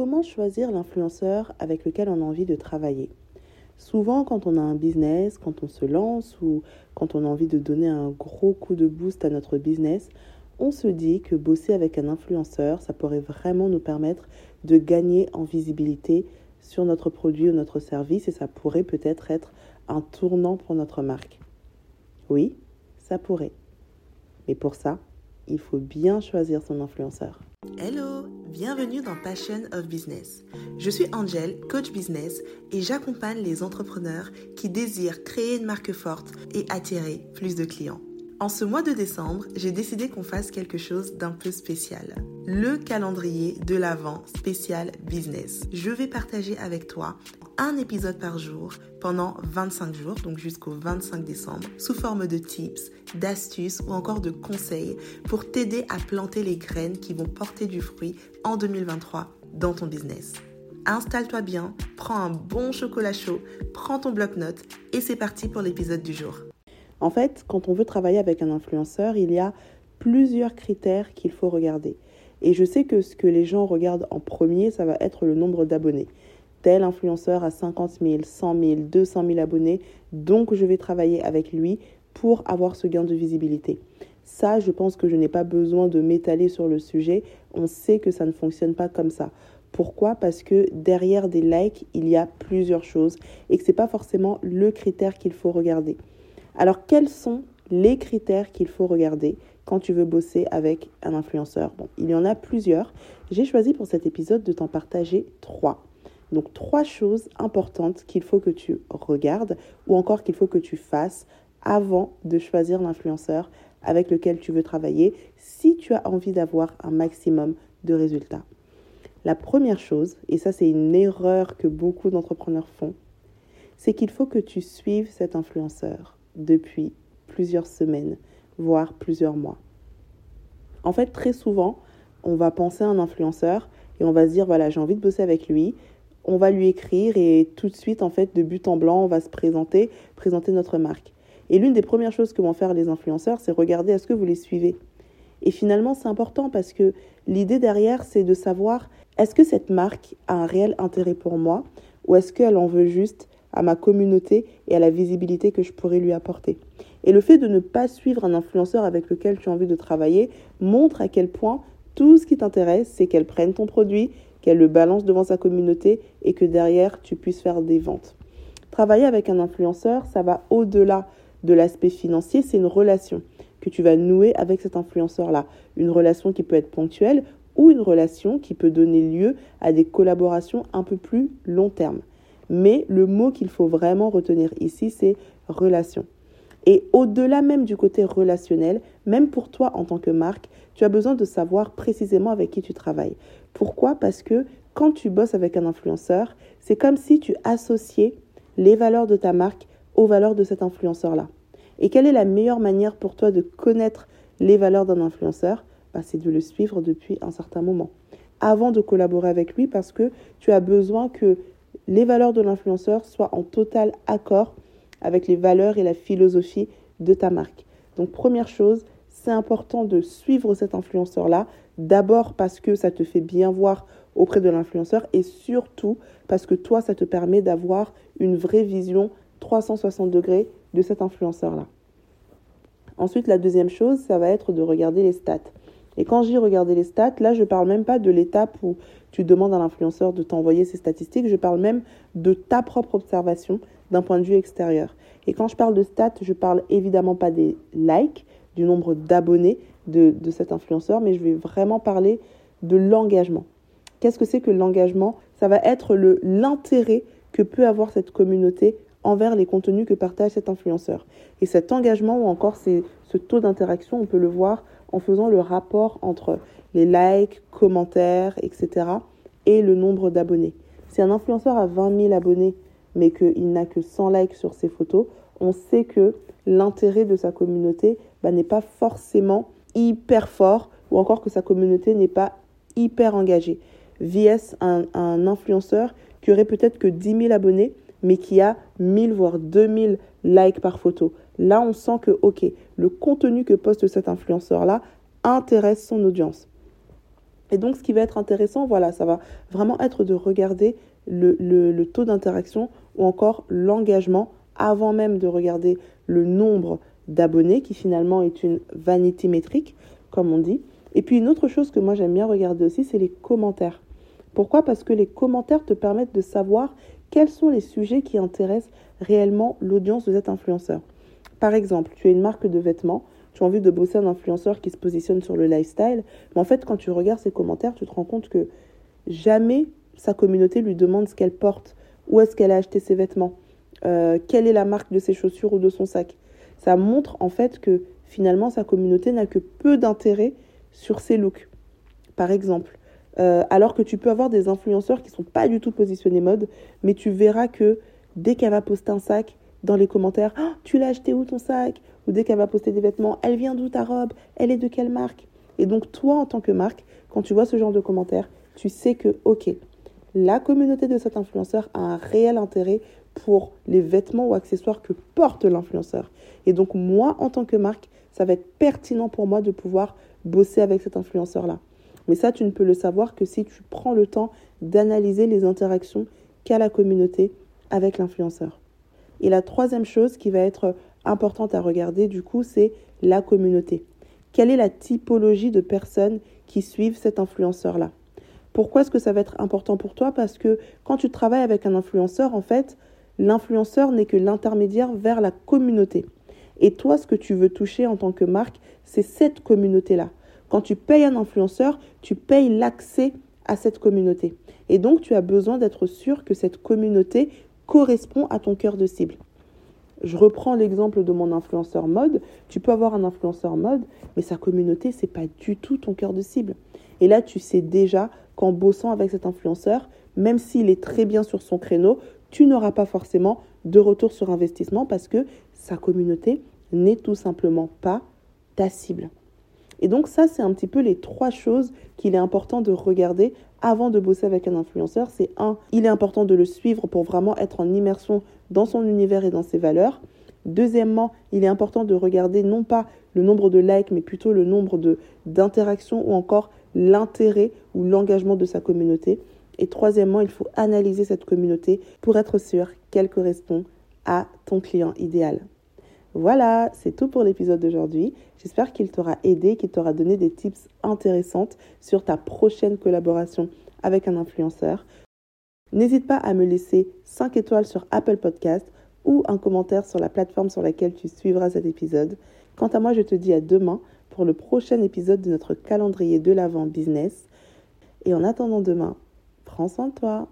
comment choisir l'influenceur avec lequel on a envie de travailler? Souvent, quand on a un business, quand on se lance ou quand on a envie de donner un gros coup de boost à notre business, on se dit que bosser avec un influenceur, ça pourrait vraiment nous permettre de gagner en visibilité sur notre produit ou notre service et ça pourrait peut-être être un tournant pour notre marque. Oui, ça pourrait. Mais pour ça, il faut bien choisir son influenceur. Hello, bienvenue dans Passion of Business. Je suis Angel, coach business, et j'accompagne les entrepreneurs qui désirent créer une marque forte et attirer plus de clients. En ce mois de décembre, j'ai décidé qu'on fasse quelque chose d'un peu spécial. Le calendrier de l'Avent spécial business. Je vais partager avec toi un épisode par jour pendant 25 jours, donc jusqu'au 25 décembre, sous forme de tips, d'astuces ou encore de conseils pour t'aider à planter les graines qui vont porter du fruit en 2023 dans ton business. Installe-toi bien, prends un bon chocolat chaud, prends ton bloc-notes et c'est parti pour l'épisode du jour. En fait, quand on veut travailler avec un influenceur, il y a plusieurs critères qu'il faut regarder. Et je sais que ce que les gens regardent en premier, ça va être le nombre d'abonnés tel influenceur a 50 000, 100 000, 200 000 abonnés, donc je vais travailler avec lui pour avoir ce gain de visibilité. Ça, je pense que je n'ai pas besoin de m'étaler sur le sujet. On sait que ça ne fonctionne pas comme ça. Pourquoi? Parce que derrière des likes, il y a plusieurs choses et que ce n'est pas forcément le critère qu'il faut regarder. Alors, quels sont les critères qu'il faut regarder? Quand tu veux bosser avec un influenceur Bon, il y en a plusieurs. J'ai choisi pour cet épisode de t'en partager trois. Donc trois choses importantes qu'il faut que tu regardes ou encore qu'il faut que tu fasses avant de choisir l'influenceur avec lequel tu veux travailler si tu as envie d'avoir un maximum de résultats. La première chose, et ça c'est une erreur que beaucoup d'entrepreneurs font, c'est qu'il faut que tu suives cet influenceur depuis plusieurs semaines, voire plusieurs mois. En fait, très souvent, on va penser à un influenceur et on va se dire, voilà, j'ai envie de bosser avec lui, on va lui écrire et tout de suite, en fait, de but en blanc, on va se présenter, présenter notre marque. Et l'une des premières choses que vont faire les influenceurs, c'est regarder est-ce que vous les suivez. Et finalement, c'est important parce que l'idée derrière, c'est de savoir est-ce que cette marque a un réel intérêt pour moi ou est-ce qu'elle en veut juste à ma communauté et à la visibilité que je pourrais lui apporter. Et le fait de ne pas suivre un influenceur avec lequel tu as envie de travailler montre à quel point tout ce qui t'intéresse, c'est qu'elle prenne ton produit, qu'elle le balance devant sa communauté et que derrière, tu puisses faire des ventes. Travailler avec un influenceur, ça va au-delà de l'aspect financier, c'est une relation que tu vas nouer avec cet influenceur-là. Une relation qui peut être ponctuelle ou une relation qui peut donner lieu à des collaborations un peu plus long terme. Mais le mot qu'il faut vraiment retenir ici, c'est relation. Et au-delà même du côté relationnel, même pour toi en tant que marque, tu as besoin de savoir précisément avec qui tu travailles. Pourquoi? Parce que quand tu bosses avec un influenceur, c'est comme si tu associais les valeurs de ta marque aux valeurs de cet influenceur-là. Et quelle est la meilleure manière pour toi de connaître les valeurs d'un influenceur? Bah, C'est de le suivre depuis un certain moment. Avant de collaborer avec lui parce que tu as besoin que les valeurs de l'influenceur soient en total accord avec les valeurs et la philosophie de ta marque. Donc première chose, c'est important de suivre cet influenceur-là, d'abord parce que ça te fait bien voir auprès de l'influenceur et surtout parce que toi, ça te permet d'avoir une vraie vision 360 degrés de cet influenceur-là. Ensuite, la deuxième chose, ça va être de regarder les stats. Et quand j'y regarder les stats, là, je ne parle même pas de l'étape où tu demandes à l'influenceur de t'envoyer ses statistiques, je parle même de ta propre observation d'un point de vue extérieur. Et quand je parle de stats, je parle évidemment pas des likes, du nombre d'abonnés de, de cet influenceur, mais je vais vraiment parler de l'engagement. Qu'est-ce que c'est que l'engagement? Ça va être l'intérêt que peut avoir cette communauté envers les contenus que partage cet influenceur. Et cet engagement ou encore ce taux d'interaction, on peut le voir en faisant le rapport entre les likes, commentaires, etc. et le nombre d'abonnés. Si un influenceur a 20 000 abonnés mais qu'il n'a que 100 likes sur ses photos, on sait que l'intérêt de sa communauté bah, n'est pas forcément hyper fort ou encore que sa communauté n'est pas hyper engagée. VS, un, influenceur qui aurait peut-être que 10 000 abonnés, mais qui a 1000 voire 2000 likes par photo. Là, on sent que, ok, le contenu que poste cet influenceur-là intéresse son audience. Et donc, ce qui va être intéressant, voilà, ça va vraiment être de regarder le, le taux d'interaction ou encore l'engagement avant même de regarder le nombre d'abonnés, qui finalement est une vanité métrique, comme on dit. Et puis une autre chose que moi j'aime bien regarder aussi, c'est les commentaires. Pourquoi? Parce que les commentaires te permettent de savoir quels sont les sujets qui intéressent réellement l'audience de cet influenceur. Par exemple, tu as une marque de vêtements, tu as envie de bosser un influenceur qui se positionne sur le lifestyle, mais en fait quand tu regardes ses commentaires, tu te rends compte que jamais sa communauté lui demande ce qu'elle porte, où est-ce qu'elle a acheté ses vêtements, euh, quelle est la marque de ses chaussures ou de son sac. Ça montre en fait que finalement sa communauté n'a que peu d'intérêt sur ses looks. Par exemple, euh, alors que tu peux avoir des influenceurs qui sont pas du tout positionnés mode, mais tu verras que dès qu'elle va poster un sac, dans les commentaires, oh, tu l'as acheté où ton sac? Ou dès qu'elle va poster des vêtements, elle vient d'où ta robe? Elle est de quelle marque? Et donc toi, en tant que marque, quand tu vois ce genre de commentaires, tu sais que, ok, la communauté de cet influenceur a un réel intérêt pour les vêtements ou accessoires que porte l'influenceur. Et donc moi, en tant que marque, ça va être pertinent pour moi de pouvoir bosser avec cet influenceur-là. Mais ça, tu ne peux le savoir que si tu prends le temps d'analyser les interactions qu'a la communauté avec l'influenceur. Et la troisième chose qui va être importante à regarder, du coup, c'est la communauté. Quelle est la typologie de personnes qui suivent cet influenceur-là? Pourquoi est-ce que ça va être important pour toi? Parce que quand tu travailles avec un influenceur, en fait, l'influenceur n'est que l'intermédiaire vers la communauté. Et toi, ce que tu veux toucher en tant que marque, c'est cette communauté-là. Quand tu payes un influenceur, tu payes l'accès à cette communauté. Et donc, tu as besoin d'être sûr que cette communauté correspond à ton cœur de cible. Je reprends l'exemple de mon influenceur mode. Tu peux avoir un influenceur mode, mais sa communauté, c'est pas du tout ton cœur de cible. Et là, tu sais déjà qu'en bossant avec cet influenceur, même s'il est très bien sur son créneau, tu n'auras pas forcément de retour sur investissement parce que sa communauté n'est tout simplement pas ta cible. Et donc ça, c'est un petit peu les trois choses qu'il est important de regarder avant de bosser avec un influenceur. C'est un, il est important de le suivre pour vraiment être en immersion dans son univers et dans ses valeurs. Deuxièmement, il est important de regarder non pas le nombre de likes, mais plutôt le nombre d'interactions ou encore l'intérêt ou l'engagement de sa communauté. Et troisièmement, il faut analyser cette communauté pour être sûr qu'elle correspond à ton client idéal. Voilà, c'est tout pour l'épisode d'aujourd'hui. J'espère qu'il t'aura aidé, qu'il t'aura donné des tips intéressantes sur ta prochaine collaboration avec un influenceur. N'hésite pas à me laisser 5 étoiles sur Apple Podcast ou un commentaire sur la plateforme sur laquelle tu suivras cet épisode. Quant à moi, je te dis à demain pour le prochain épisode de notre calendrier de l'avant business. Et en attendant demain, prends soin de toi.